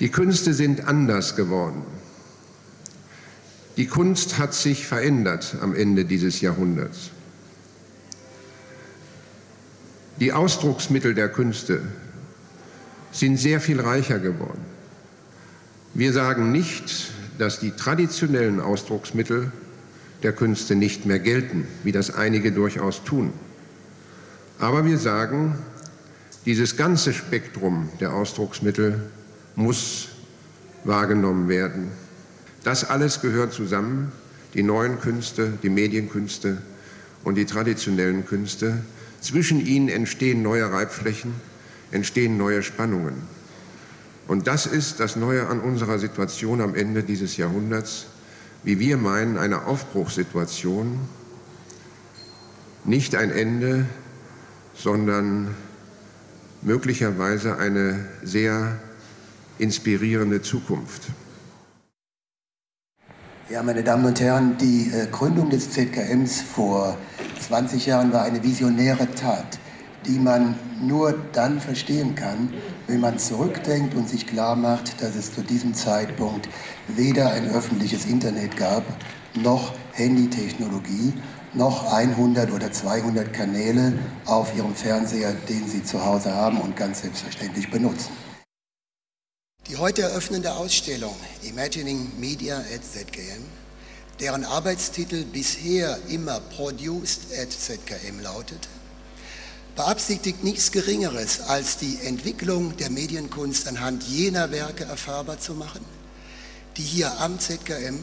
Die Künste sind anders geworden. Die Kunst hat sich verändert am Ende dieses Jahrhunderts. Die Ausdrucksmittel der Künste sind sehr viel reicher geworden. Wir sagen nicht, dass die traditionellen Ausdrucksmittel der Künste nicht mehr gelten, wie das einige durchaus tun. Aber wir sagen, dieses ganze Spektrum der Ausdrucksmittel muss wahrgenommen werden. Das alles gehört zusammen, die neuen Künste, die Medienkünste und die traditionellen Künste. Zwischen ihnen entstehen neue Reibflächen, entstehen neue Spannungen. Und das ist das Neue an unserer Situation am Ende dieses Jahrhunderts, wie wir meinen, eine Aufbruchssituation, nicht ein Ende, sondern möglicherweise eine sehr inspirierende Zukunft. Ja, meine Damen und Herren, die äh, Gründung des ZKMs vor 20 Jahren war eine visionäre Tat, die man nur dann verstehen kann, wenn man zurückdenkt und sich klar macht, dass es zu diesem Zeitpunkt weder ein öffentliches Internet gab, noch Handytechnologie, noch 100 oder 200 Kanäle auf ihrem Fernseher, den sie zu Hause haben und ganz selbstverständlich benutzen. Die heute eröffnende Ausstellung Imagining Media at ZKM, deren Arbeitstitel bisher immer Produced at ZKM lautete, beabsichtigt nichts Geringeres, als die Entwicklung der Medienkunst anhand jener Werke erfahrbar zu machen, die hier am ZKM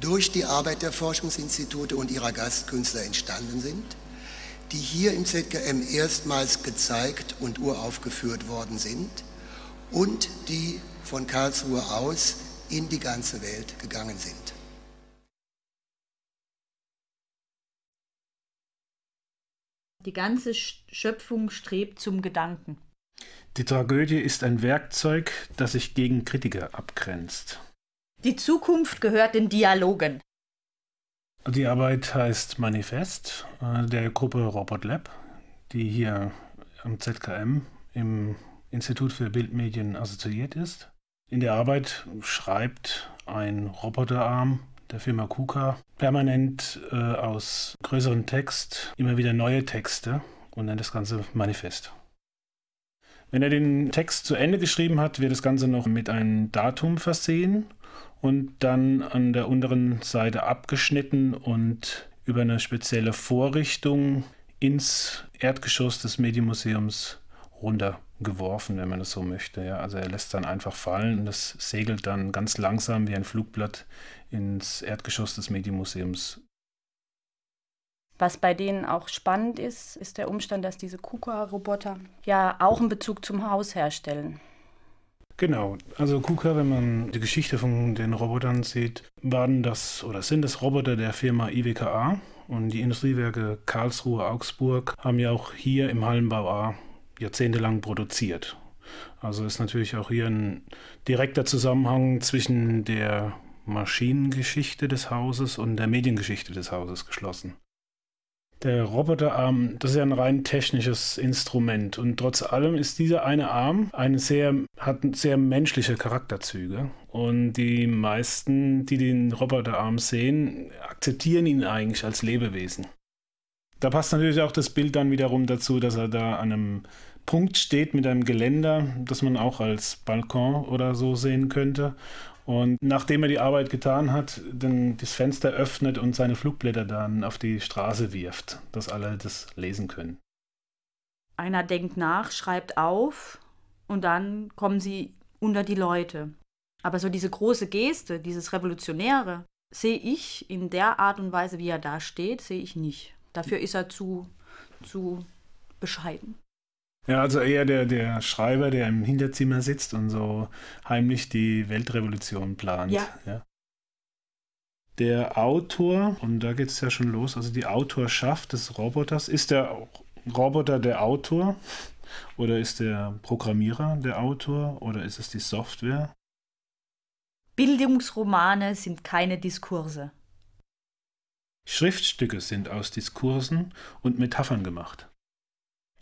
durch die Arbeit der Forschungsinstitute und ihrer Gastkünstler entstanden sind, die hier im ZKM erstmals gezeigt und uraufgeführt worden sind – und die von Karlsruhe aus in die ganze Welt gegangen sind. Die ganze Schöpfung strebt zum Gedanken. Die Tragödie ist ein Werkzeug, das sich gegen Kritiker abgrenzt. Die Zukunft gehört den Dialogen. Die Arbeit heißt Manifest äh, der Gruppe Robot Lab, die hier am ZKM im Institut für Bildmedien assoziiert ist. In der Arbeit schreibt ein Roboterarm der Firma KUKA permanent äh, aus größerem Text immer wieder neue Texte und nennt das Ganze Manifest. Wenn er den Text zu Ende geschrieben hat, wird das Ganze noch mit einem Datum versehen und dann an der unteren Seite abgeschnitten und über eine spezielle Vorrichtung ins Erdgeschoss des Medienmuseums runtergeworfen, wenn man das so möchte. Ja. Also er lässt dann einfach fallen und das segelt dann ganz langsam wie ein Flugblatt ins Erdgeschoss des Medienmuseums. Was bei denen auch spannend ist, ist der Umstand, dass diese KUKA-Roboter ja auch einen Bezug zum Haus herstellen. Genau, also KUKA, wenn man die Geschichte von den Robotern sieht, waren das oder sind es Roboter der Firma IWKA und die Industriewerke Karlsruhe, Augsburg haben ja auch hier im Hallenbau A jahrzehntelang produziert. Also ist natürlich auch hier ein direkter Zusammenhang zwischen der Maschinengeschichte des Hauses und der Mediengeschichte des Hauses geschlossen. Der Roboterarm, das ist ja ein rein technisches Instrument und trotz allem ist dieser eine Arm eine sehr, hat sehr menschliche Charakterzüge und die meisten, die den Roboterarm sehen, akzeptieren ihn eigentlich als Lebewesen. Da passt natürlich auch das Bild dann wiederum dazu, dass er da an einem Punkt steht mit einem Geländer, das man auch als Balkon oder so sehen könnte. Und nachdem er die Arbeit getan hat, dann das Fenster öffnet und seine Flugblätter dann auf die Straße wirft, dass alle das lesen können. Einer denkt nach, schreibt auf und dann kommen sie unter die Leute. Aber so diese große Geste, dieses Revolutionäre, sehe ich in der Art und Weise, wie er da steht, sehe ich nicht. Dafür ist er zu, zu bescheiden. Ja, also eher der, der Schreiber, der im Hinterzimmer sitzt und so heimlich die Weltrevolution plant. Ja. ja. Der Autor, und da geht es ja schon los, also die Autorschaft des Roboters, ist der Roboter der Autor oder ist der Programmierer der Autor oder ist es die Software? Bildungsromane sind keine Diskurse. Schriftstücke sind aus Diskursen und Metaphern gemacht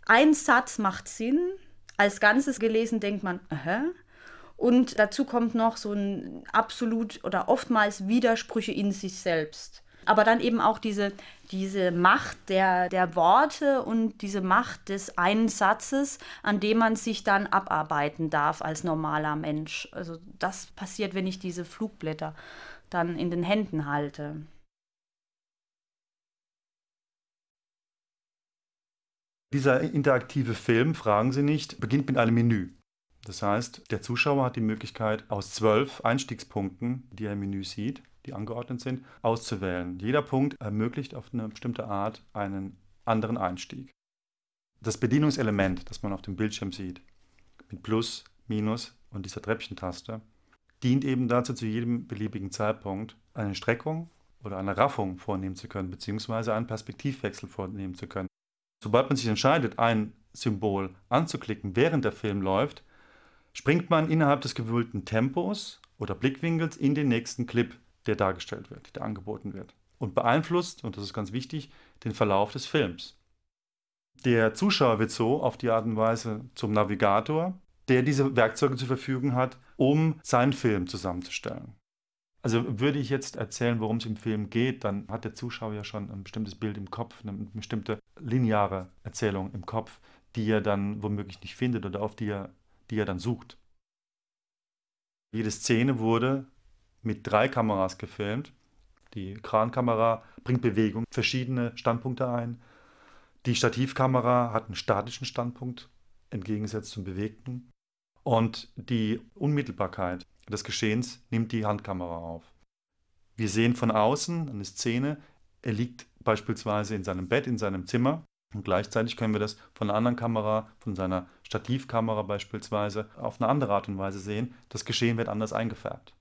ein Satz macht Sinn, als Ganzes gelesen denkt man, aha. Und dazu kommt noch so ein absolut oder oftmals Widersprüche in sich selbst. Aber dann eben auch diese, diese Macht der, der Worte und diese Macht des einen Satzes, an dem man sich dann abarbeiten darf als normaler Mensch. Also das passiert, wenn ich diese Flugblätter dann in den Händen halte. Dieser interaktive Film, fragen Sie nicht, beginnt mit einem Menü. Das heißt, der Zuschauer hat die Möglichkeit, aus zwölf Einstiegspunkten, die er im Menü sieht, die angeordnet sind, auszuwählen. Jeder Punkt ermöglicht auf eine bestimmte Art einen anderen Einstieg. Das Bedienungselement, das man auf dem Bildschirm sieht, mit Plus, Minus und dieser Treppchentaste, dient eben dazu, zu jedem beliebigen Zeitpunkt eine Streckung oder eine Raffung vornehmen zu können, beziehungsweise einen Perspektivwechsel vornehmen zu können. Sobald man sich entscheidet, ein Symbol anzuklicken, während der Film läuft, springt man innerhalb des gewühlten Tempos oder Blickwinkels in den nächsten Clip, der dargestellt wird, der angeboten wird und beeinflusst, und das ist ganz wichtig, den Verlauf des Films. Der Zuschauer wird so auf die Art und Weise zum Navigator, der diese Werkzeuge zur Verfügung hat, um seinen Film zusammenzustellen. Also würde ich jetzt erzählen, worum es im Film geht, dann hat der Zuschauer ja schon ein bestimmtes Bild im Kopf, eine bestimmte lineare Erzählung im Kopf, die er dann womöglich nicht findet oder auf die er die er dann sucht. Jede Szene wurde mit drei Kameras gefilmt. Die Krankamera bringt Bewegung, verschiedene Standpunkte ein. Die Stativkamera hat einen statischen Standpunkt, entgegengesetzt zum bewegten. Und die Unmittelbarkeit des Geschehens nimmt die Handkamera auf. Wir sehen von außen eine Szene, er liegt beispielsweise in seinem Bett, in seinem Zimmer und gleichzeitig können wir das von einer anderen Kamera, von seiner Stativkamera beispielsweise, auf eine andere Art und Weise sehen. Das Geschehen wird anders eingefärbt.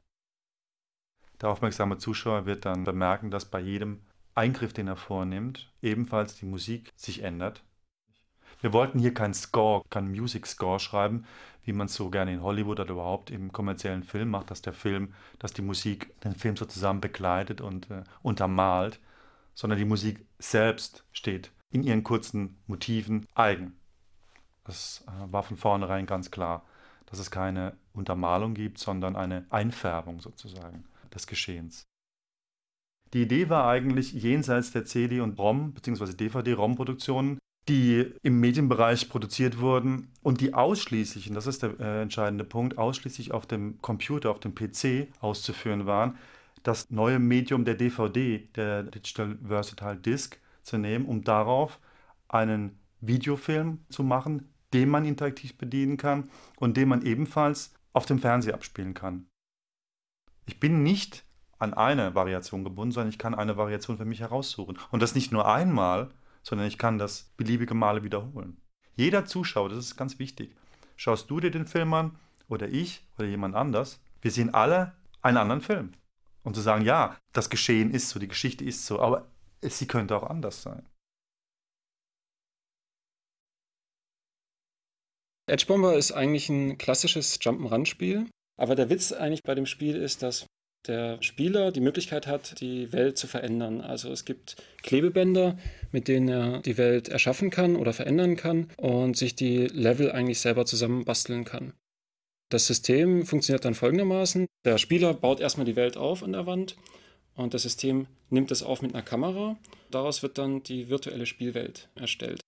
Der aufmerksame Zuschauer wird dann bemerken, dass bei jedem Eingriff, den er vornimmt, ebenfalls die Musik sich ändert. Wir wollten hier keinen Score, keinen Music Score schreiben, wie man es so gerne in Hollywood oder überhaupt im kommerziellen Film macht, dass der Film, dass die Musik den Film sozusagen begleitet und äh, untermalt, sondern die Musik selbst steht in ihren kurzen Motiven eigen. Das äh, war von vornherein ganz klar, dass es keine Untermalung gibt, sondern eine Einfärbung sozusagen des Geschehens. Die Idee war eigentlich jenseits der CD- und ROM bzw. DVD-ROM-Produktionen, die im Medienbereich produziert wurden und die ausschließlich, und das ist der äh, entscheidende Punkt, ausschließlich auf dem Computer, auf dem PC auszuführen waren, das neue Medium der DVD, der Digital Versatile Disc, zu nehmen, um darauf einen Videofilm zu machen, den man interaktiv bedienen kann und den man ebenfalls auf dem Fernseher abspielen kann. Ich bin nicht an eine Variation gebunden, sondern ich kann eine Variation für mich heraussuchen. Und das nicht nur einmal, sondern ich kann das beliebige Male wiederholen. Jeder Zuschauer, das ist ganz wichtig. Schaust du dir den Film an oder ich oder jemand anders, wir sehen alle einen anderen Film. Und zu sagen, ja, das Geschehen ist so, die Geschichte ist so, aber sie könnte auch anders sein. Edge Bomber ist eigentlich ein klassisches Jump'n'Run-Spiel, aber der Witz eigentlich bei dem Spiel ist, dass der Spieler die Möglichkeit hat, die Welt zu verändern. Also es gibt Klebebänder, mit denen er die Welt erschaffen kann oder verändern kann und sich die Level eigentlich selber zusammenbasteln kann. Das System funktioniert dann folgendermaßen. Der Spieler baut erstmal die Welt auf an der Wand und das System nimmt es auf mit einer Kamera. Daraus wird dann die virtuelle Spielwelt erstellt.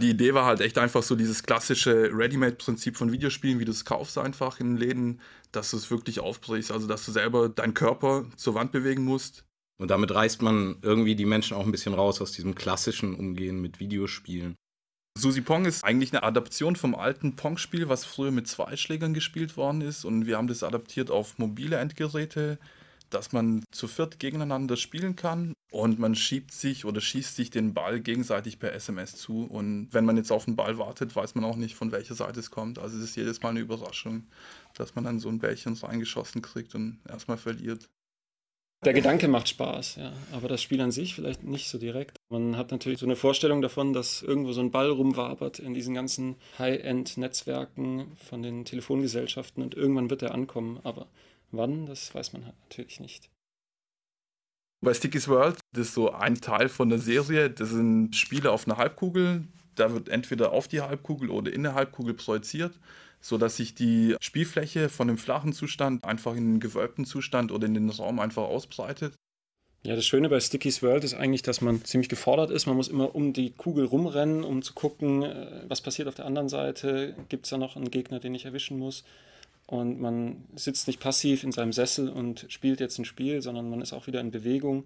Die Idee war halt echt einfach so dieses klassische Ready-Made-Prinzip von Videospielen, wie du es kaufst einfach in den Läden, dass du es wirklich aufbrichst, also dass du selber deinen Körper zur Wand bewegen musst. Und damit reißt man irgendwie die Menschen auch ein bisschen raus aus diesem klassischen Umgehen mit Videospielen. Susi Pong ist eigentlich eine Adaption vom alten Pong-Spiel, was früher mit zwei Schlägern gespielt worden ist. Und wir haben das adaptiert auf mobile Endgeräte dass man zu viert gegeneinander spielen kann und man schiebt sich oder schießt sich den Ball gegenseitig per SMS zu. Und wenn man jetzt auf den Ball wartet, weiß man auch nicht, von welcher Seite es kommt. Also es ist jedes Mal eine Überraschung, dass man dann so ein Bällchen reingeschossen kriegt und erstmal verliert. Der Gedanke macht Spaß, ja. Aber das Spiel an sich vielleicht nicht so direkt. Man hat natürlich so eine Vorstellung davon, dass irgendwo so ein Ball rumwabert in diesen ganzen High-End-Netzwerken von den Telefongesellschaften und irgendwann wird er ankommen. Aber Wann, das weiß man halt natürlich nicht. Bei Sticky's World, das ist so ein Teil von der Serie, das sind Spiele auf einer Halbkugel. Da wird entweder auf die Halbkugel oder in der Halbkugel projiziert, sodass sich die Spielfläche von dem flachen Zustand einfach in den gewölbten Zustand oder in den Raum einfach ausbreitet. Ja, das Schöne bei Sticky's World ist eigentlich, dass man ziemlich gefordert ist. Man muss immer um die Kugel rumrennen, um zu gucken, äh, was passiert auf der anderen Seite. Gibt es da noch einen Gegner, den ich erwischen muss? Und man sitzt nicht passiv in seinem Sessel und spielt jetzt ein Spiel, sondern man ist auch wieder in Bewegung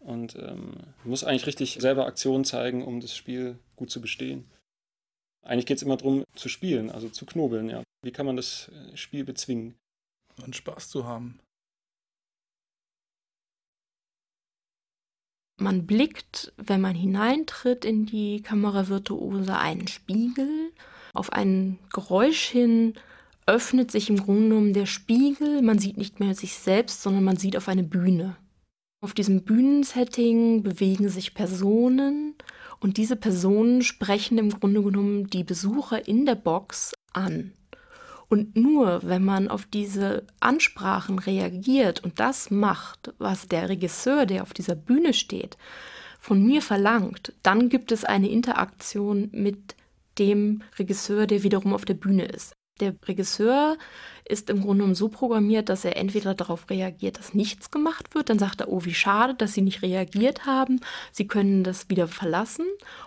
und ähm, muss eigentlich richtig selber Aktion zeigen, um das Spiel gut zu bestehen. Eigentlich geht es immer darum, zu spielen, also zu knobeln. Ja. Wie kann man das äh, Spiel bezwingen? Und Spaß zu haben. Man blickt, wenn man hineintritt in die Kamera Virtuose, einen Spiegel. Auf ein Geräusch hin öffnet sich im Grunde genommen der Spiegel. Man sieht nicht mehr sich selbst, sondern man sieht auf eine Bühne. Auf diesem Bühnensetting bewegen sich Personen und diese Personen sprechen im Grunde genommen die Besucher in der Box an. Und nur wenn man auf diese Ansprachen reagiert und das macht, was der Regisseur, der auf dieser Bühne steht, von mir verlangt, dann gibt es eine Interaktion mit dem Regisseur, der wiederum auf der Bühne ist. Der Regisseur ist im Grunde genommen so programmiert, dass er entweder darauf reagiert, dass nichts gemacht wird, dann sagt er, oh, wie schade, dass Sie nicht reagiert haben, Sie können das wieder verlassen.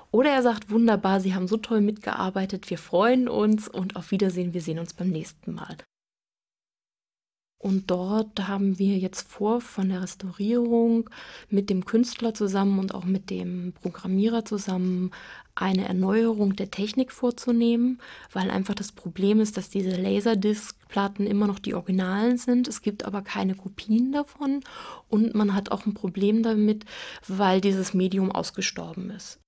Oder er sagt, wunderbar, Sie haben so toll mitgearbeitet, wir freuen uns und auf Wiedersehen, wir sehen uns beim nächsten Mal. Und dort haben wir jetzt vor, von der Restaurierung mit dem Künstler zusammen und auch mit dem Programmierer zusammen eine Erneuerung der Technik vorzunehmen, weil einfach das Problem ist, dass diese Laserdisc-Platten immer noch die Originalen sind. Es gibt aber keine Kopien davon und man hat auch ein Problem damit, weil dieses Medium ausgestorben ist.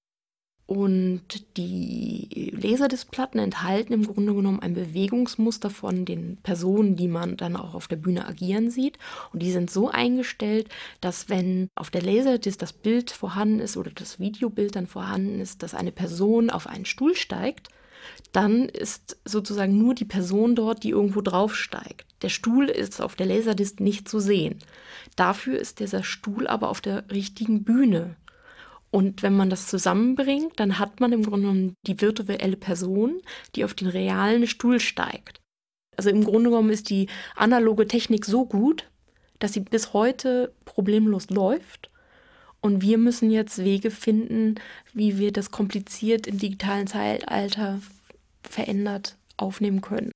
Und die Laserdisplatten enthalten im Grunde genommen ein Bewegungsmuster von den Personen, die man dann auch auf der Bühne agieren sieht. Und die sind so eingestellt, dass wenn auf der Laserdisc das Bild vorhanden ist oder das Videobild dann vorhanden ist, dass eine Person auf einen Stuhl steigt, dann ist sozusagen nur die Person dort, die irgendwo draufsteigt. Der Stuhl ist auf der Laserdisc nicht zu sehen. Dafür ist dieser Stuhl aber auf der richtigen Bühne. Und wenn man das zusammenbringt, dann hat man im Grunde genommen die virtuelle Person, die auf den realen Stuhl steigt. Also im Grunde genommen ist die analoge Technik so gut, dass sie bis heute problemlos läuft. Und wir müssen jetzt Wege finden, wie wir das kompliziert im digitalen Zeitalter verändert aufnehmen können.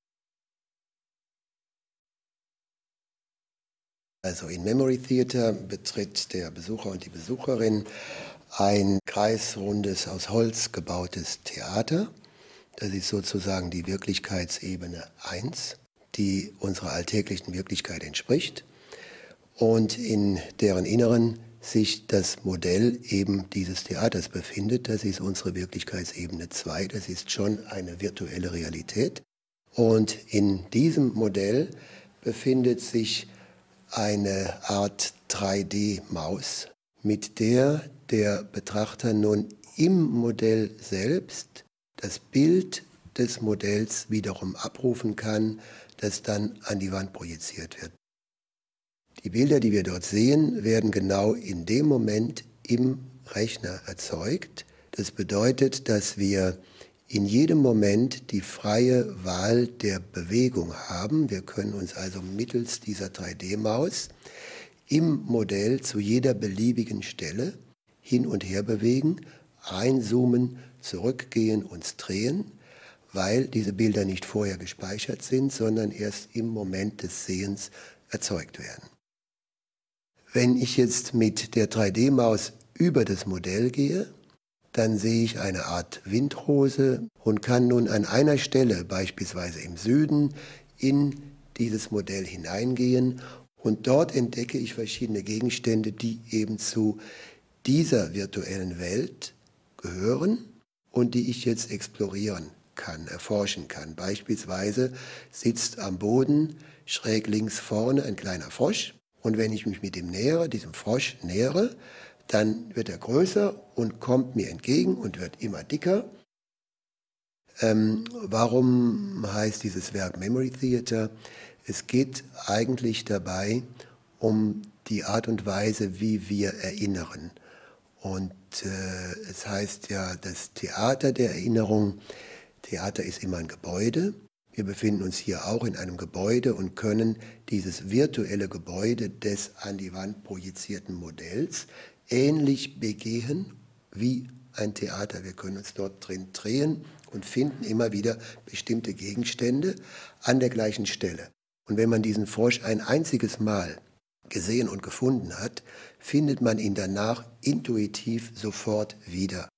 Also in Memory Theater betritt der Besucher und die Besucherin ein kreisrundes, aus Holz gebautes Theater. Das ist sozusagen die Wirklichkeitsebene 1, die unserer alltäglichen Wirklichkeit entspricht und in deren Inneren sich das Modell eben dieses Theaters befindet. Das ist unsere Wirklichkeitsebene 2, das ist schon eine virtuelle Realität. Und in diesem Modell befindet sich eine Art 3D-Maus, mit der der Betrachter nun im Modell selbst das Bild des Modells wiederum abrufen kann, das dann an die Wand projiziert wird. Die Bilder, die wir dort sehen, werden genau in dem Moment im Rechner erzeugt. Das bedeutet, dass wir in jedem Moment die freie Wahl der Bewegung haben. Wir können uns also mittels dieser 3D-Maus im Modell zu jeder beliebigen Stelle hin und her bewegen, reinzoomen, zurückgehen, uns drehen, weil diese Bilder nicht vorher gespeichert sind, sondern erst im Moment des Sehens erzeugt werden. Wenn ich jetzt mit der 3D-Maus über das Modell gehe, dann sehe ich eine Art Windrose und kann nun an einer Stelle, beispielsweise im Süden, in dieses Modell hineingehen und dort entdecke ich verschiedene Gegenstände, die eben zu dieser virtuellen Welt gehören und die ich jetzt explorieren kann, erforschen kann. Beispielsweise sitzt am Boden schräg links vorne ein kleiner Frosch und wenn ich mich mit dem nähere, diesem Frosch nähere, dann wird er größer und kommt mir entgegen und wird immer dicker. Ähm, warum heißt dieses Werk Memory Theater? Es geht eigentlich dabei um die Art und Weise, wie wir erinnern. Und äh, es heißt ja, das Theater der Erinnerung, Theater ist immer ein Gebäude. Wir befinden uns hier auch in einem Gebäude und können dieses virtuelle Gebäude des an die Wand projizierten Modells ähnlich begehen wie ein Theater. Wir können uns dort drin drehen und finden immer wieder bestimmte Gegenstände an der gleichen Stelle. Und wenn man diesen Frosch ein einziges Mal gesehen und gefunden hat, findet man ihn danach intuitiv sofort wieder.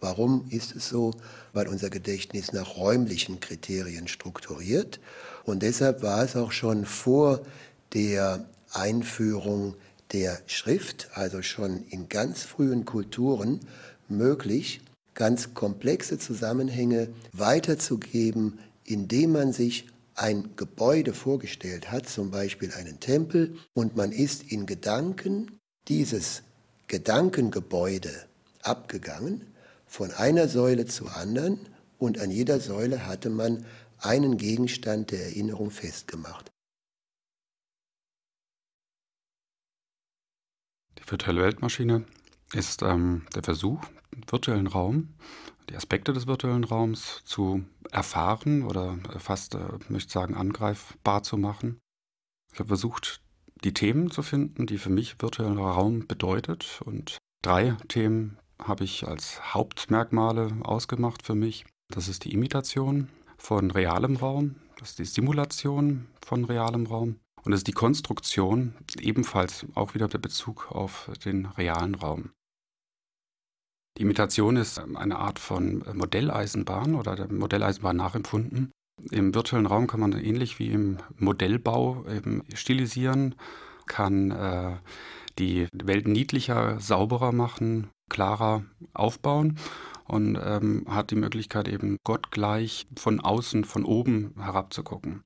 Warum ist es so? Weil unser Gedächtnis nach räumlichen Kriterien strukturiert. Und deshalb war es auch schon vor der Einführung der Schrift, also schon in ganz frühen Kulturen, möglich, ganz komplexe Zusammenhänge weiterzugeben, indem man sich ein Gebäude vorgestellt hat, zum Beispiel einen Tempel, und man ist in Gedanken dieses Gedankengebäude abgegangen, von einer Säule zur anderen, und an jeder Säule hatte man einen Gegenstand der Erinnerung festgemacht. Die virtuelle Weltmaschine ist ähm, der Versuch, virtuellen Raum, die Aspekte des virtuellen Raums zu erfahren oder fast, äh, möchte ich sagen, angreifbar zu machen. Ich habe versucht, die Themen zu finden, die für mich virtueller Raum bedeutet. Und drei Themen habe ich als Hauptmerkmale ausgemacht für mich. Das ist die Imitation von realem Raum, das ist die Simulation von realem Raum und das ist die Konstruktion, ebenfalls auch wieder der Bezug auf den realen Raum. Die Imitation ist ähm, eine Art von äh, Modelleisenbahn oder der Modelleisenbahn nachempfunden. Im virtuellen Raum kann man ähnlich wie im Modellbau stilisieren, kann äh, die Welt niedlicher, sauberer machen, klarer aufbauen und ähm, hat die Möglichkeit eben gottgleich von außen, von oben herabzugucken.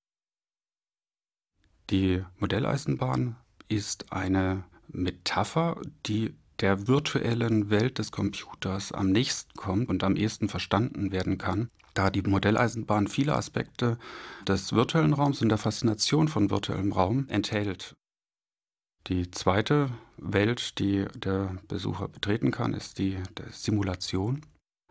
Die Modelleisenbahn ist eine Metapher, die der virtuellen Welt des Computers am nächsten kommt und am ehesten verstanden werden kann, da die Modelleisenbahn viele Aspekte des virtuellen Raums und der Faszination von virtuellem Raum enthält. Die zweite Welt, die der Besucher betreten kann, ist die der Simulation.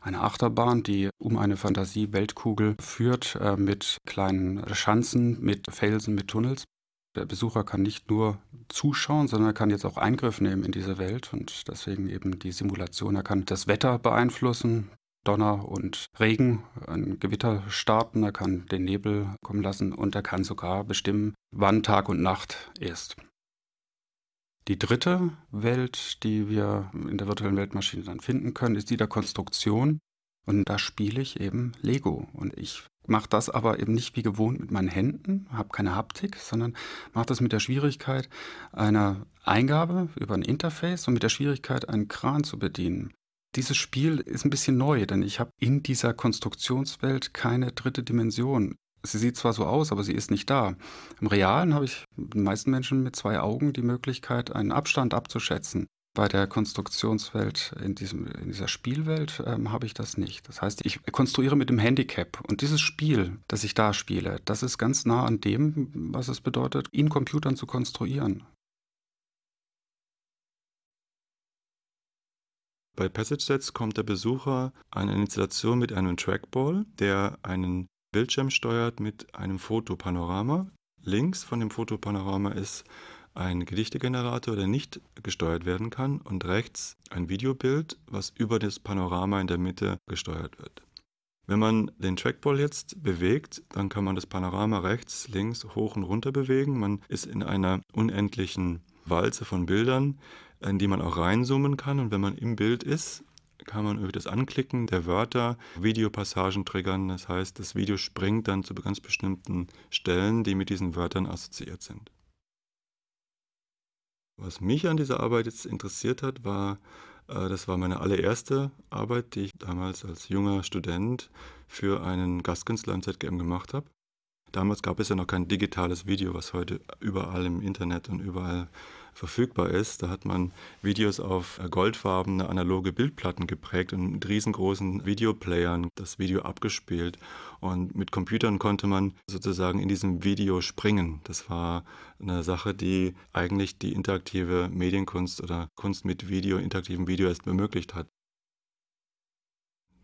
Eine Achterbahn, die um eine Fantasie-Weltkugel führt, äh, mit kleinen Schanzen, mit Felsen, mit Tunnels. Der Besucher kann nicht nur zuschauen, sondern er kann jetzt auch Eingriff nehmen in diese Welt und deswegen eben die Simulation. Er kann das Wetter beeinflussen, Donner und Regen, ein Gewitter starten, er kann den Nebel kommen lassen und er kann sogar bestimmen, wann Tag und Nacht ist. Die dritte Welt, die wir in der virtuellen Weltmaschine dann finden können, ist die der Konstruktion. Und da spiele ich eben Lego. Und ich mache das aber eben nicht wie gewohnt mit meinen Händen, habe keine Haptik, sondern mache das mit der Schwierigkeit einer Eingabe über ein Interface und mit der Schwierigkeit, einen Kran zu bedienen. Dieses Spiel ist ein bisschen neu, denn ich habe in dieser Konstruktionswelt keine dritte Dimension. Sie sieht zwar so aus, aber sie ist nicht da. Im Realen habe ich den meisten Menschen mit zwei Augen die Möglichkeit, einen Abstand abzuschätzen. Bei der Konstruktionswelt, in, diesem, in dieser Spielwelt, ähm, habe ich das nicht. Das heißt, ich konstruiere mit dem Handicap. Und dieses Spiel, das ich da spiele, das ist ganz nah an dem, was es bedeutet, in Computern zu konstruieren. Bei Passage Sets kommt der Besucher an eine Installation mit einem Trackball, der einen Bildschirm steuert mit einem Fotopanorama. Links von dem Fotopanorama ist ein Gedichtegenerator, der nicht gesteuert werden kann, und rechts ein Videobild, was über das Panorama in der Mitte gesteuert wird. Wenn man den Trackball jetzt bewegt, dann kann man das Panorama rechts, links, hoch und runter bewegen. Man ist in einer unendlichen Walze von Bildern, in die man auch reinzoomen kann. Und wenn man im Bild ist, kann man über das Anklicken der Wörter Videopassagen triggern. Das heißt, das Video springt dann zu ganz bestimmten Stellen, die mit diesen Wörtern assoziiert sind. Was mich an dieser Arbeit jetzt interessiert hat, war, äh, das war meine allererste Arbeit, die ich damals als junger Student für einen Gastkünstler im ZGM gemacht habe. Damals gab es ja noch kein digitales Video, was heute überall im Internet und überall verfügbar ist. Da hat man Videos auf goldfarbene analoge Bildplatten geprägt und mit riesengroßen Videoplayern das Video abgespielt. Und mit Computern konnte man sozusagen in diesem Video springen. Das war eine Sache, die eigentlich die interaktive Medienkunst oder Kunst mit Video, interaktivem Video erst ermöglicht hat.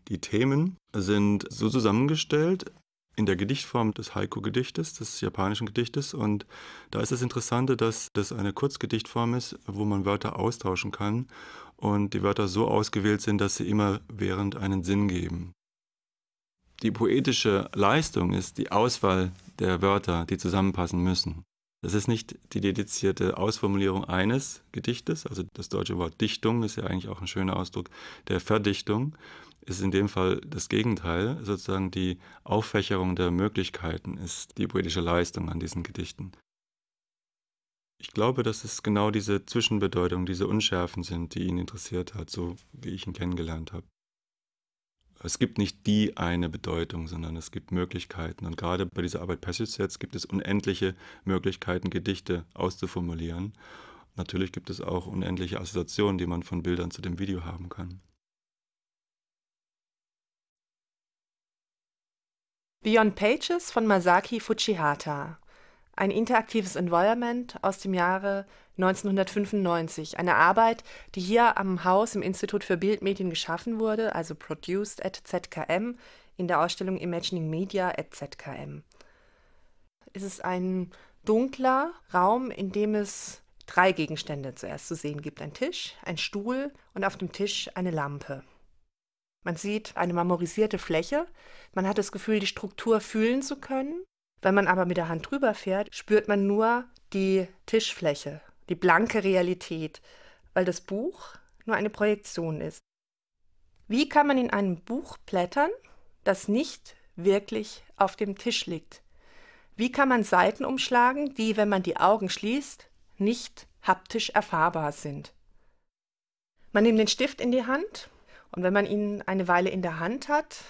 Die Themen sind so zusammengestellt, in der Gedichtform des Haiku-Gedichtes, des japanischen Gedichtes. Und da ist das Interessante, dass das eine Kurzgedichtform ist, wo man Wörter austauschen kann und die Wörter so ausgewählt sind, dass sie immer während einen Sinn geben. Die poetische Leistung ist die Auswahl der Wörter, die zusammenpassen müssen. Das ist nicht die dedizierte Ausformulierung eines Gedichtes, also das deutsche Wort Dichtung ist ja eigentlich auch ein schöner Ausdruck der Verdichtung, ist in dem Fall das Gegenteil. Sozusagen die Auffächerung der Möglichkeiten ist die poetische Leistung an diesen Gedichten. Ich glaube, dass es genau diese Zwischenbedeutungen, diese Unschärfen sind, die ihn interessiert hat, so wie ich ihn kennengelernt habe. Es gibt nicht die eine Bedeutung, sondern es gibt Möglichkeiten. Und gerade bei dieser Arbeit Passage gibt es unendliche Möglichkeiten, Gedichte auszuformulieren. Natürlich gibt es auch unendliche Assoziationen, die man von Bildern zu dem Video haben kann. Beyond Pages von Masaki Fujihata. Ein interaktives Environment aus dem Jahre 1995. Eine Arbeit, die hier am Haus im Institut für Bildmedien geschaffen wurde, also produced at ZKM, in der Ausstellung Imagining Media at ZKM. Es ist ein dunkler Raum, in dem es drei Gegenstände zuerst zu sehen gibt. Ein Tisch, ein Stuhl und auf dem Tisch eine Lampe. Man sieht eine marmorisierte Fläche. Man hat das Gefühl, die Struktur fühlen zu können. Wenn man aber mit der Hand drüber fährt, spürt man nur die Tischfläche, die blanke Realität, weil das Buch nur eine Projektion ist. Wie kann man in einem Buch blättern, das nicht wirklich auf dem Tisch liegt? Wie kann man Seiten umschlagen, die, wenn man die Augen schließt, nicht haptisch erfahrbar sind? Man nimmt den Stift in die Hand und wenn man ihn eine Weile in der Hand hat,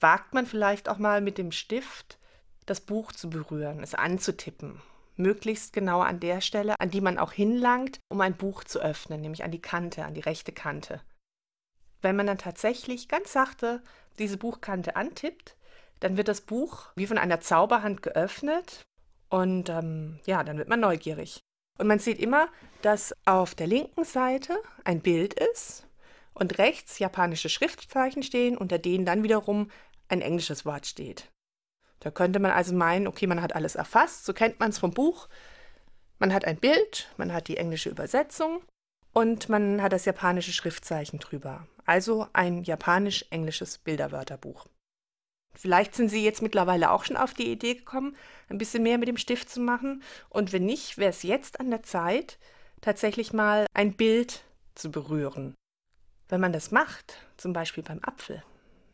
wagt man vielleicht auch mal mit dem Stift das Buch zu berühren, es anzutippen. Möglichst genau an der Stelle, an die man auch hinlangt, um ein Buch zu öffnen, nämlich an die Kante, an die rechte Kante. Wenn man dann tatsächlich ganz sachte diese Buchkante antippt, dann wird das Buch wie von einer Zauberhand geöffnet und ähm, ja, dann wird man neugierig. Und man sieht immer, dass auf der linken Seite ein Bild ist und rechts japanische Schriftzeichen stehen, unter denen dann wiederum ein englisches Wort steht. Da könnte man also meinen, okay, man hat alles erfasst, so kennt man es vom Buch. Man hat ein Bild, man hat die englische Übersetzung und man hat das japanische Schriftzeichen drüber. Also ein japanisch-englisches Bilderwörterbuch. Vielleicht sind Sie jetzt mittlerweile auch schon auf die Idee gekommen, ein bisschen mehr mit dem Stift zu machen. Und wenn nicht, wäre es jetzt an der Zeit, tatsächlich mal ein Bild zu berühren. Wenn man das macht, zum Beispiel beim Apfel,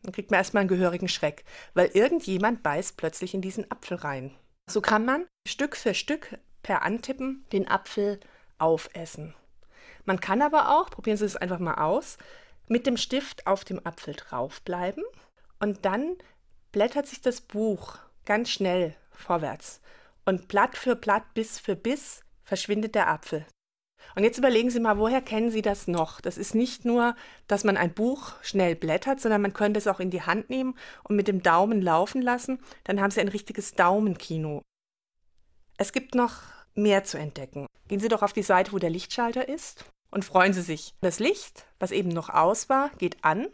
dann kriegt man erstmal einen gehörigen Schreck, weil irgendjemand beißt plötzlich in diesen Apfel rein. So kann man Stück für Stück per Antippen den Apfel aufessen. Man kann aber auch, probieren Sie es einfach mal aus, mit dem Stift auf dem Apfel draufbleiben und dann blättert sich das Buch ganz schnell vorwärts. Und Blatt für Blatt, Biss für Biss verschwindet der Apfel. Und jetzt überlegen Sie mal, woher kennen Sie das noch? Das ist nicht nur, dass man ein Buch schnell blättert, sondern man könnte es auch in die Hand nehmen und mit dem Daumen laufen lassen. Dann haben Sie ein richtiges Daumenkino. Es gibt noch mehr zu entdecken. Gehen Sie doch auf die Seite, wo der Lichtschalter ist und freuen Sie sich. Das Licht, was eben noch aus war, geht an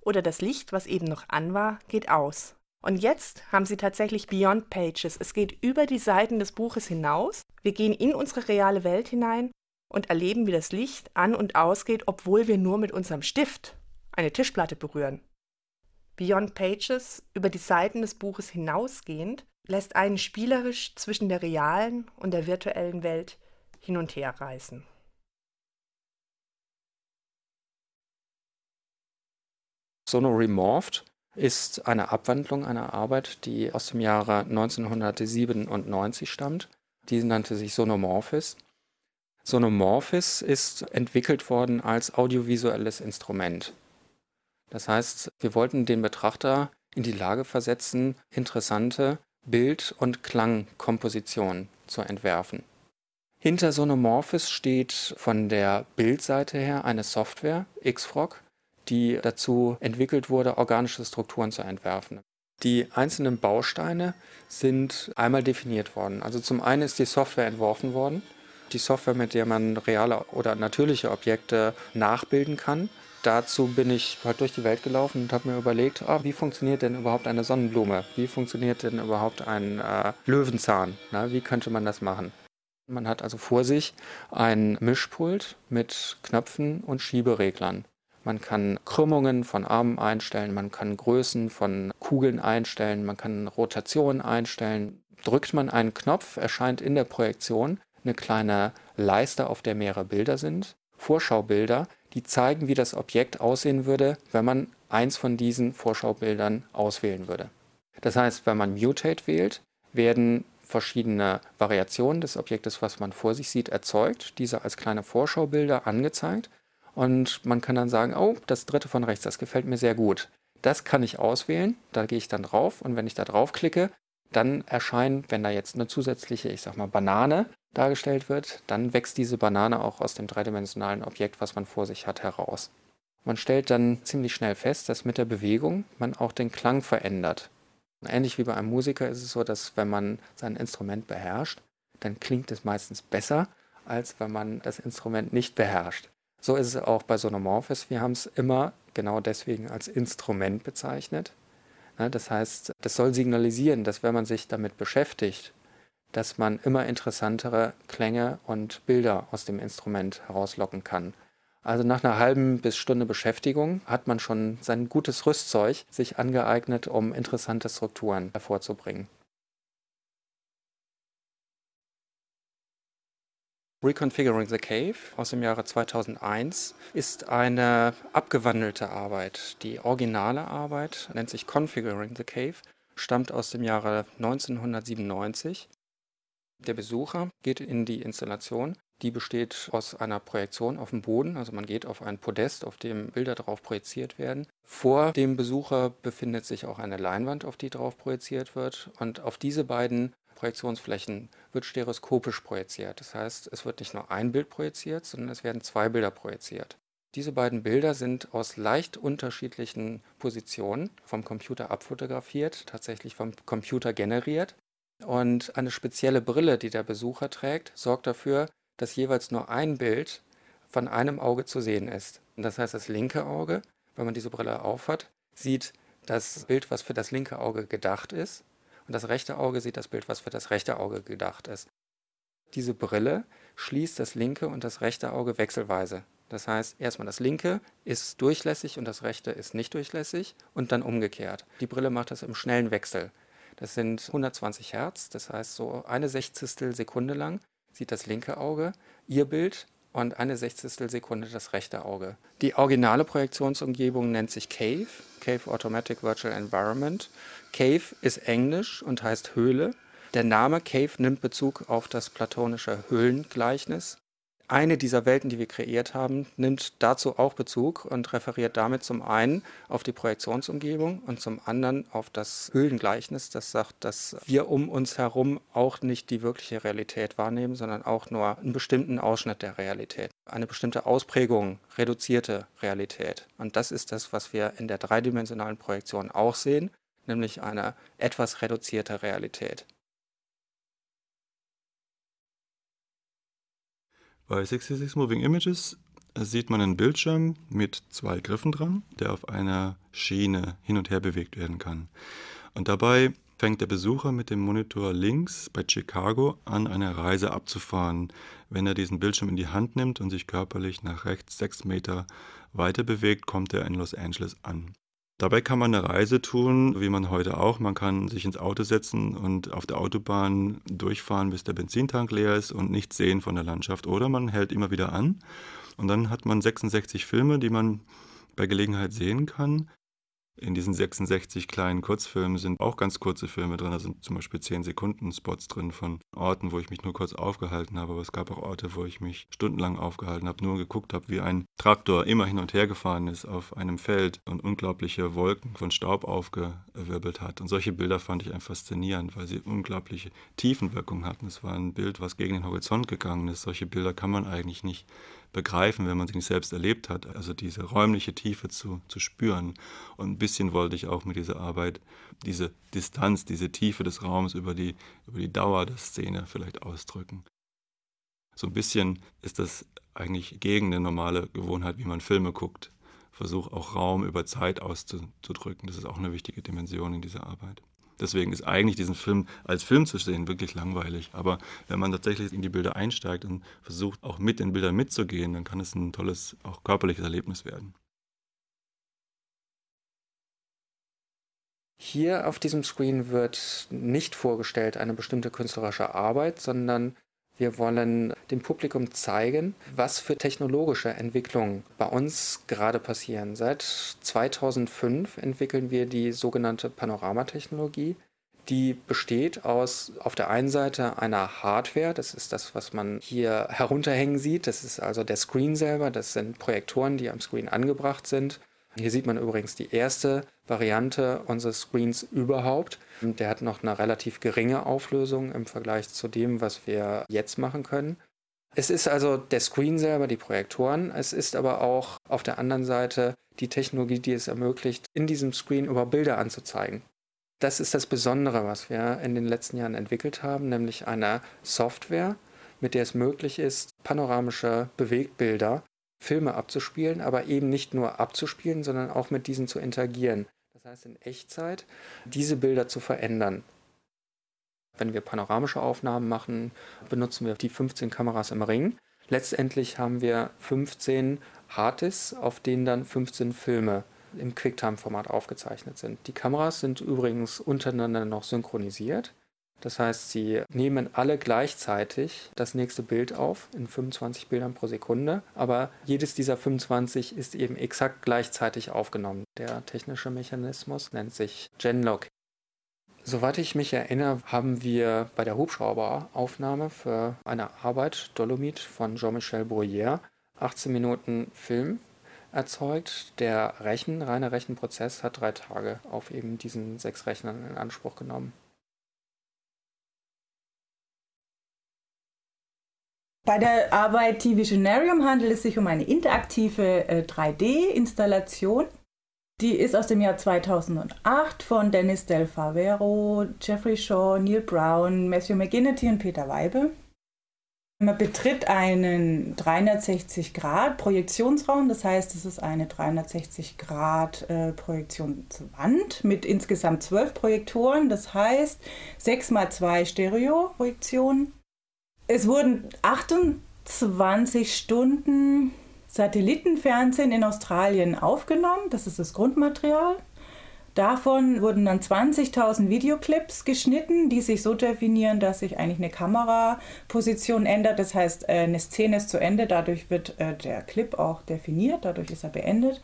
oder das Licht, was eben noch an war, geht aus. Und jetzt haben Sie tatsächlich Beyond Pages. Es geht über die Seiten des Buches hinaus. Wir gehen in unsere reale Welt hinein und erleben, wie das Licht an und ausgeht, obwohl wir nur mit unserem Stift eine Tischplatte berühren. Beyond Pages, über die Seiten des Buches hinausgehend, lässt einen spielerisch zwischen der realen und der virtuellen Welt hin und her reißen. Sonoremorphed ist eine Abwandlung einer Arbeit, die aus dem Jahre 1997 stammt. Die nannte sich Sonomorphis Sonomorphis ist entwickelt worden als audiovisuelles Instrument. Das heißt, wir wollten den Betrachter in die Lage versetzen, interessante Bild- und Klangkomposition zu entwerfen. Hinter Sonomorphis steht von der Bildseite her eine Software, XFrog, die dazu entwickelt wurde, organische Strukturen zu entwerfen. Die einzelnen Bausteine sind einmal definiert worden. Also zum einen ist die Software entworfen worden, die Software, mit der man reale oder natürliche Objekte nachbilden kann. Dazu bin ich halt durch die Welt gelaufen und habe mir überlegt, oh, wie funktioniert denn überhaupt eine Sonnenblume? Wie funktioniert denn überhaupt ein äh, Löwenzahn? Na, wie könnte man das machen? Man hat also vor sich ein Mischpult mit Knöpfen und Schiebereglern. Man kann Krümmungen von Armen einstellen, man kann Größen von Kugeln einstellen, man kann Rotationen einstellen. Drückt man einen Knopf, erscheint in der Projektion eine kleine Leiste, auf der mehrere Bilder sind. Vorschaubilder, die zeigen, wie das Objekt aussehen würde, wenn man eins von diesen Vorschaubildern auswählen würde. Das heißt, wenn man Mutate wählt, werden verschiedene Variationen des Objektes, was man vor sich sieht, erzeugt, diese als kleine Vorschaubilder angezeigt und man kann dann sagen, oh, das dritte von rechts, das gefällt mir sehr gut. Das kann ich auswählen, da gehe ich dann drauf und wenn ich da drauf klicke, dann erscheint, wenn da jetzt eine zusätzliche, ich sag mal, Banane dargestellt wird, dann wächst diese Banane auch aus dem dreidimensionalen Objekt, was man vor sich hat, heraus. Man stellt dann ziemlich schnell fest, dass mit der Bewegung man auch den Klang verändert. Ähnlich wie bei einem Musiker ist es so, dass wenn man sein Instrument beherrscht, dann klingt es meistens besser, als wenn man das Instrument nicht beherrscht. So ist es auch bei Sonomorphis. Wir haben es immer genau deswegen als Instrument bezeichnet. Das heißt, das soll signalisieren, dass wenn man sich damit beschäftigt, dass man immer interessantere Klänge und Bilder aus dem Instrument herauslocken kann. Also nach einer halben bis Stunde Beschäftigung hat man schon sein gutes Rüstzeug sich angeeignet, um interessante Strukturen hervorzubringen. Reconfiguring the Cave aus dem Jahre 2001 ist eine abgewandelte Arbeit. Die originale Arbeit nennt sich Configuring the Cave, stammt aus dem Jahre 1997. Der Besucher geht in die Installation. Die besteht aus einer Projektion auf dem Boden, also man geht auf ein Podest, auf dem Bilder drauf projiziert werden. Vor dem Besucher befindet sich auch eine Leinwand, auf die drauf projiziert wird. Und auf diese beiden Projektionsflächen wird stereoskopisch projiziert. Das heißt, es wird nicht nur ein Bild projiziert, sondern es werden zwei Bilder projiziert. Diese beiden Bilder sind aus leicht unterschiedlichen Positionen vom Computer abfotografiert, tatsächlich vom Computer generiert. Und eine spezielle Brille, die der Besucher trägt, sorgt dafür, dass jeweils nur ein Bild von einem Auge zu sehen ist. Und das heißt, das linke Auge, wenn man diese Brille aufhat, sieht das Bild, was für das linke Auge gedacht ist und das rechte Auge sieht das Bild, was für das rechte Auge gedacht ist. Diese Brille schließt das linke und das rechte Auge wechselweise. Das heißt, erstmal das linke ist durchlässig und das rechte ist nicht durchlässig und dann umgekehrt. Die Brille macht das im schnellen Wechsel. Das sind 120 Hertz, das heißt so eine Sechzigstel Sekunde lang sieht das linke Auge ihr Bild und eine Sechzigstel Sekunde das rechte Auge. Die originale Projektionsumgebung nennt sich Cave, Cave Automatic Virtual Environment. Cave ist englisch und heißt Höhle. Der Name Cave nimmt Bezug auf das platonische Höhlengleichnis. Eine dieser Welten, die wir kreiert haben, nimmt dazu auch Bezug und referiert damit zum einen auf die Projektionsumgebung und zum anderen auf das Höhlengleichnis, das sagt, dass wir um uns herum auch nicht die wirkliche Realität wahrnehmen, sondern auch nur einen bestimmten Ausschnitt der Realität, eine bestimmte Ausprägung, reduzierte Realität. Und das ist das, was wir in der dreidimensionalen Projektion auch sehen, nämlich eine etwas reduzierte Realität. Bei 66 Moving Images sieht man einen Bildschirm mit zwei Griffen dran, der auf einer Schiene hin und her bewegt werden kann. Und dabei fängt der Besucher mit dem Monitor links bei Chicago an, eine Reise abzufahren. Wenn er diesen Bildschirm in die Hand nimmt und sich körperlich nach rechts sechs Meter weiter bewegt, kommt er in Los Angeles an. Dabei kann man eine Reise tun, wie man heute auch. Man kann sich ins Auto setzen und auf der Autobahn durchfahren, bis der Benzintank leer ist und nichts sehen von der Landschaft. Oder man hält immer wieder an und dann hat man 66 Filme, die man bei Gelegenheit sehen kann. In diesen 66 kleinen Kurzfilmen sind auch ganz kurze Filme drin. Da sind zum Beispiel 10 Sekunden Spots drin von Orten, wo ich mich nur kurz aufgehalten habe. Aber es gab auch Orte, wo ich mich stundenlang aufgehalten habe, nur geguckt habe, wie ein Traktor immer hin und her gefahren ist auf einem Feld und unglaubliche Wolken von Staub aufgewirbelt hat. Und solche Bilder fand ich einfach faszinierend, weil sie unglaubliche Tiefenwirkung hatten. Es war ein Bild, was gegen den Horizont gegangen ist. Solche Bilder kann man eigentlich nicht begreifen, wenn man sie nicht selbst erlebt hat. Also diese räumliche Tiefe zu, zu spüren. Und ein bisschen wollte ich auch mit dieser Arbeit diese Distanz, diese Tiefe des Raums über die, über die Dauer der Szene vielleicht ausdrücken. So ein bisschen ist das eigentlich gegen eine normale Gewohnheit, wie man Filme guckt. Versuch auch Raum über Zeit auszudrücken. Das ist auch eine wichtige Dimension in dieser Arbeit. Deswegen ist eigentlich diesen Film als Film zu sehen wirklich langweilig. Aber wenn man tatsächlich in die Bilder einsteigt und versucht auch mit den Bildern mitzugehen, dann kann es ein tolles, auch körperliches Erlebnis werden. Hier auf diesem Screen wird nicht vorgestellt eine bestimmte künstlerische Arbeit, sondern wir wollen dem Publikum zeigen, was für technologische Entwicklungen bei uns gerade passieren. Seit 2005 entwickeln wir die sogenannte Panoramatechnologie. Die besteht aus auf der einen Seite einer Hardware, das ist das, was man hier herunterhängen sieht. Das ist also der Screen selber, das sind Projektoren, die am Screen angebracht sind. Hier sieht man übrigens die erste Variante unseres Screens überhaupt. Der hat noch eine relativ geringe Auflösung im Vergleich zu dem, was wir jetzt machen können. Es ist also der Screen selber, die Projektoren. Es ist aber auch auf der anderen Seite die Technologie, die es ermöglicht, in diesem Screen über Bilder anzuzeigen. Das ist das Besondere, was wir in den letzten Jahren entwickelt haben, nämlich eine Software, mit der es möglich ist, panoramische Bewegtbilder Filme abzuspielen, aber eben nicht nur abzuspielen, sondern auch mit diesen zu interagieren. Das heißt in Echtzeit diese Bilder zu verändern. Wenn wir panoramische Aufnahmen machen, benutzen wir die 15 Kameras im Ring. Letztendlich haben wir 15 Harddisks, auf denen dann 15 Filme im QuickTime-Format aufgezeichnet sind. Die Kameras sind übrigens untereinander noch synchronisiert. Das heißt, sie nehmen alle gleichzeitig das nächste Bild auf in 25 Bildern pro Sekunde, aber jedes dieser 25 ist eben exakt gleichzeitig aufgenommen. Der technische Mechanismus nennt sich Genlock. Soweit ich mich erinnere, haben wir bei der Hubschrauberaufnahme für eine Arbeit Dolomit von Jean-Michel Bruyère 18 Minuten Film erzeugt. Der Rechen, reine Rechenprozess hat drei Tage auf eben diesen sechs Rechnern in Anspruch genommen. Bei der Arbeit T-Visionarium handelt es sich um eine interaktive äh, 3D-Installation. Die ist aus dem Jahr 2008 von Dennis Del Favero, Jeffrey Shaw, Neil Brown, Matthew McGinnity und Peter Weibe. Man betritt einen 360 Grad Projektionsraum, das heißt, es ist eine 360 Grad äh, Projektionswand mit insgesamt zwölf Projektoren, das heißt 6 mal 2 Stereo-Projektionen es wurden 28 Stunden Satellitenfernsehen in Australien aufgenommen. Das ist das Grundmaterial. Davon wurden dann 20.000 Videoclips geschnitten, die sich so definieren, dass sich eigentlich eine Kameraposition ändert. Das heißt, äh, eine Szene ist zu Ende, dadurch wird äh, der Clip auch definiert, dadurch ist er beendet.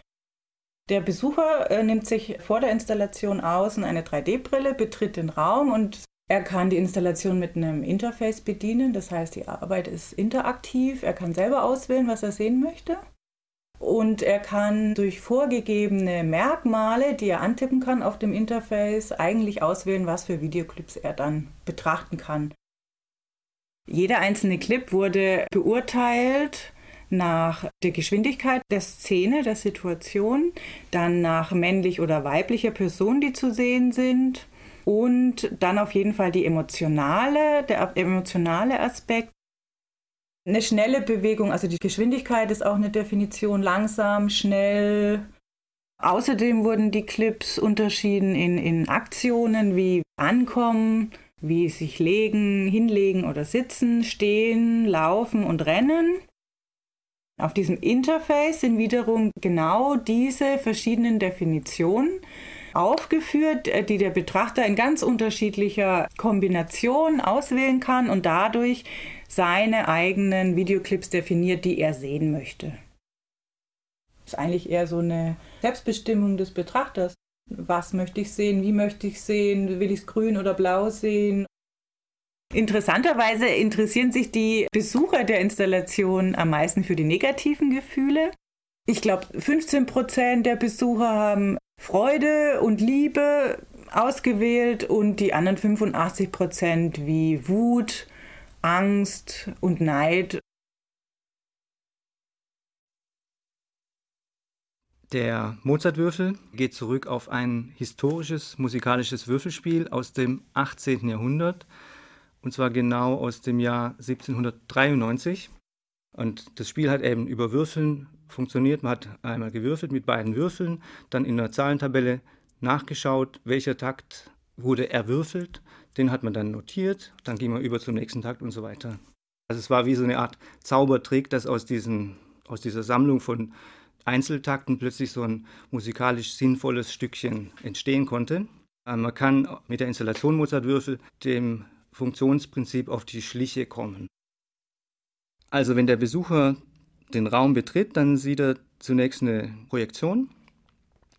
Der Besucher äh, nimmt sich vor der Installation außen eine 3D-Brille, betritt den Raum und er kann die Installation mit einem Interface bedienen, das heißt, die Arbeit ist interaktiv. Er kann selber auswählen, was er sehen möchte. Und er kann durch vorgegebene Merkmale, die er antippen kann auf dem Interface, eigentlich auswählen, was für Videoclips er dann betrachten kann. Jeder einzelne Clip wurde beurteilt nach der Geschwindigkeit der Szene, der Situation, dann nach männlich oder weiblicher Person, die zu sehen sind, und dann auf jeden Fall die emotionale, der emotionale Aspekt. Eine schnelle Bewegung, also die Geschwindigkeit ist auch eine Definition, langsam, schnell. Außerdem wurden die Clips unterschieden in, in Aktionen wie Ankommen, wie sich legen, hinlegen oder sitzen, stehen, laufen und rennen. Auf diesem Interface sind wiederum genau diese verschiedenen Definitionen aufgeführt, äh, die der Betrachter in ganz unterschiedlicher Kombination auswählen kann und dadurch seine eigenen Videoclips definiert, die er sehen möchte. Das ist eigentlich eher so eine Selbstbestimmung des Betrachters. Was möchte ich sehen? Wie möchte ich sehen? Will ich es grün oder blau sehen? Interessanterweise interessieren sich die Besucher der Installation am meisten für die negativen Gefühle. Ich glaube, 15 Prozent der Besucher haben Freude und Liebe ausgewählt und die anderen 85 Prozent wie Wut, Angst und Neid. Der Mozartwürfel geht zurück auf ein historisches musikalisches Würfelspiel aus dem 18. Jahrhundert, und zwar genau aus dem Jahr 1793. Und das Spiel hat eben über Würfeln funktioniert. Man hat einmal gewürfelt mit beiden Würfeln, dann in der Zahlentabelle nachgeschaut, welcher Takt wurde erwürfelt. Den hat man dann notiert, dann ging man über zum nächsten Takt und so weiter. Also es war wie so eine Art Zaubertrick, dass aus, diesen, aus dieser Sammlung von Einzeltakten plötzlich so ein musikalisch sinnvolles Stückchen entstehen konnte. Äh, man kann mit der Installation Mozartwürfel dem Funktionsprinzip auf die Schliche kommen. Also wenn der Besucher den Raum betritt, dann sieht er zunächst eine Projektion.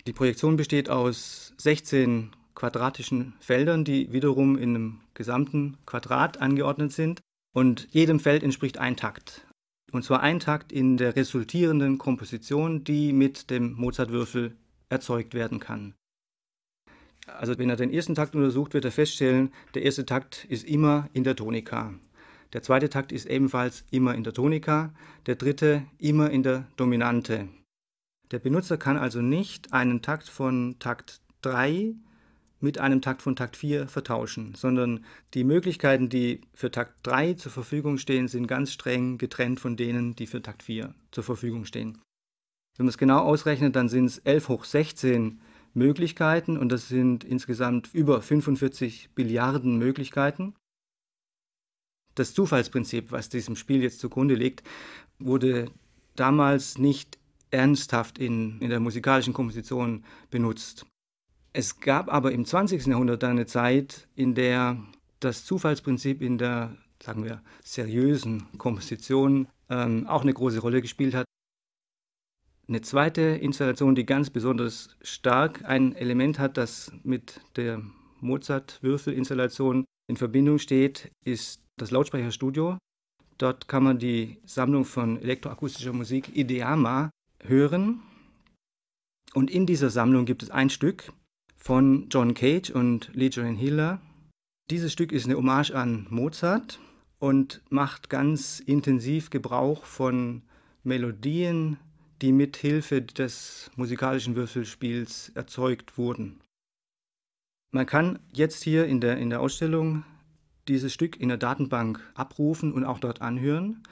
Die Projektion besteht aus 16 quadratischen Feldern, die wiederum in einem gesamten Quadrat angeordnet sind. Und jedem Feld entspricht ein Takt. Und zwar ein Takt in der resultierenden Komposition, die mit dem Mozartwürfel erzeugt werden kann. Also wenn er den ersten Takt untersucht, wird er feststellen, der erste Takt ist immer in der Tonika. Der zweite Takt ist ebenfalls immer in der Tonika, der dritte immer in der Dominante. Der Benutzer kann also nicht einen Takt von Takt 3 mit einem Takt von Takt 4 vertauschen, sondern die Möglichkeiten, die für Takt 3 zur Verfügung stehen, sind ganz streng getrennt von denen, die für Takt 4 zur Verfügung stehen. Wenn man es genau ausrechnet, dann sind es 11 hoch 16 Möglichkeiten und das sind insgesamt über 45 Billiarden Möglichkeiten. Das Zufallsprinzip, was diesem Spiel jetzt zugrunde liegt, wurde damals nicht ernsthaft in, in der musikalischen Komposition benutzt. Es gab aber im 20. Jahrhundert eine Zeit, in der das Zufallsprinzip in der, sagen wir, seriösen Komposition ähm, auch eine große Rolle gespielt hat. Eine zweite Installation, die ganz besonders stark ein Element hat, das mit der Mozart-Würfel-Installation in Verbindung steht, ist das Lautsprecherstudio. Dort kann man die Sammlung von elektroakustischer Musik Ideama hören. Und in dieser Sammlung gibt es ein Stück von John Cage und Lee Joan Hiller. Dieses Stück ist eine Hommage an Mozart und macht ganz intensiv Gebrauch von Melodien, die mit Hilfe des musikalischen Würfelspiels erzeugt wurden. Man kann jetzt hier in der, in der Ausstellung dieses Stück in der Datenbank abrufen und auch dort anhören.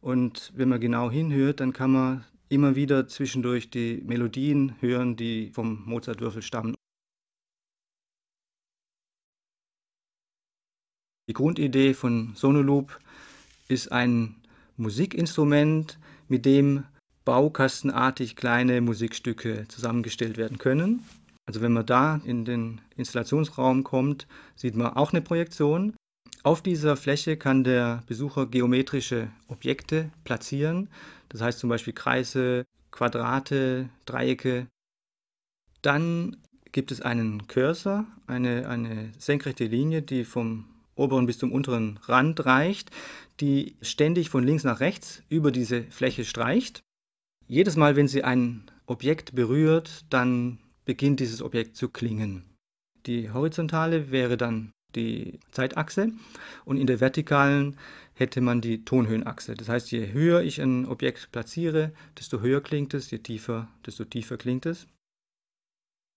Und wenn man genau hinhört, dann kann man immer wieder zwischendurch die Melodien hören, die vom Mozartwürfel stammen. Die Grundidee von Sonoloop ist ein Musikinstrument, mit dem baukastenartig kleine Musikstücke zusammengestellt werden können. Also wenn man da in den Installationsraum kommt, sieht man auch eine Projektion. Auf dieser Fläche kann der Besucher geometrische Objekte platzieren, das heißt zum Beispiel Kreise, Quadrate, Dreiecke. Dann gibt es einen Cursor, eine, eine senkrechte Linie, die vom oberen bis zum unteren Rand reicht, die ständig von links nach rechts über diese Fläche streicht. Jedes Mal, wenn sie ein Objekt berührt, dann beginnt dieses Objekt zu klingen. Die horizontale wäre dann die Zeitachse und in der vertikalen hätte man die Tonhöhenachse. Das heißt, je höher ich ein Objekt platziere, desto höher klingt es, je tiefer, desto tiefer klingt es.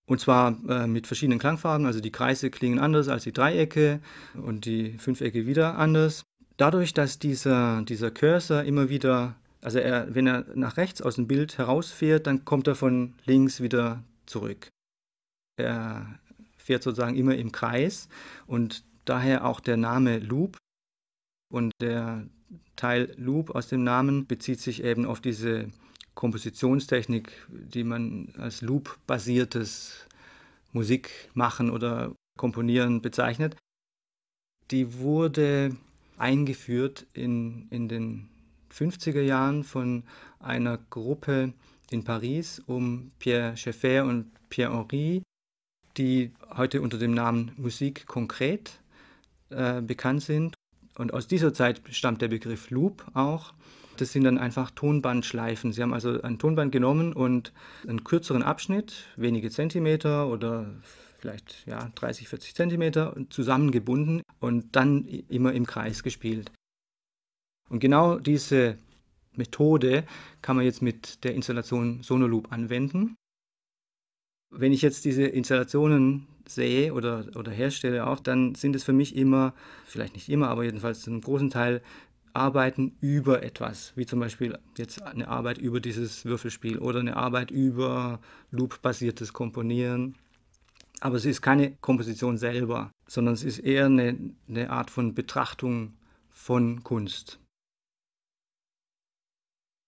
Und zwar äh, mit verschiedenen Klangfarben, also die Kreise klingen anders als die Dreiecke und die Fünfecke wieder anders. Dadurch, dass dieser, dieser Cursor immer wieder also er, wenn er nach rechts aus dem Bild herausfährt, dann kommt er von links wieder zurück. Er fährt sozusagen immer im Kreis und daher auch der Name Loop. Und der Teil Loop aus dem Namen bezieht sich eben auf diese Kompositionstechnik, die man als Loop-basiertes Musikmachen oder Komponieren bezeichnet. Die wurde eingeführt in, in den 50er Jahren von einer Gruppe in Paris um Pierre Schaeffer und Pierre Henry. die heute unter dem Namen Musik konkret äh, bekannt sind. Und aus dieser Zeit stammt der Begriff Loop auch. Das sind dann einfach Tonbandschleifen. Sie haben also ein Tonband genommen und einen kürzeren Abschnitt, wenige Zentimeter oder vielleicht ja, 30, 40 Zentimeter, zusammengebunden und dann immer im Kreis gespielt. Und genau diese Methode kann man jetzt mit der Installation Sonoloop anwenden. Wenn ich jetzt diese Installationen sehe oder, oder herstelle auch, dann sind es für mich immer, vielleicht nicht immer, aber jedenfalls zu einem großen Teil Arbeiten über etwas, wie zum Beispiel jetzt eine Arbeit über dieses Würfelspiel oder eine Arbeit über Loop-basiertes Komponieren. Aber es ist keine Komposition selber, sondern es ist eher eine, eine Art von Betrachtung von Kunst.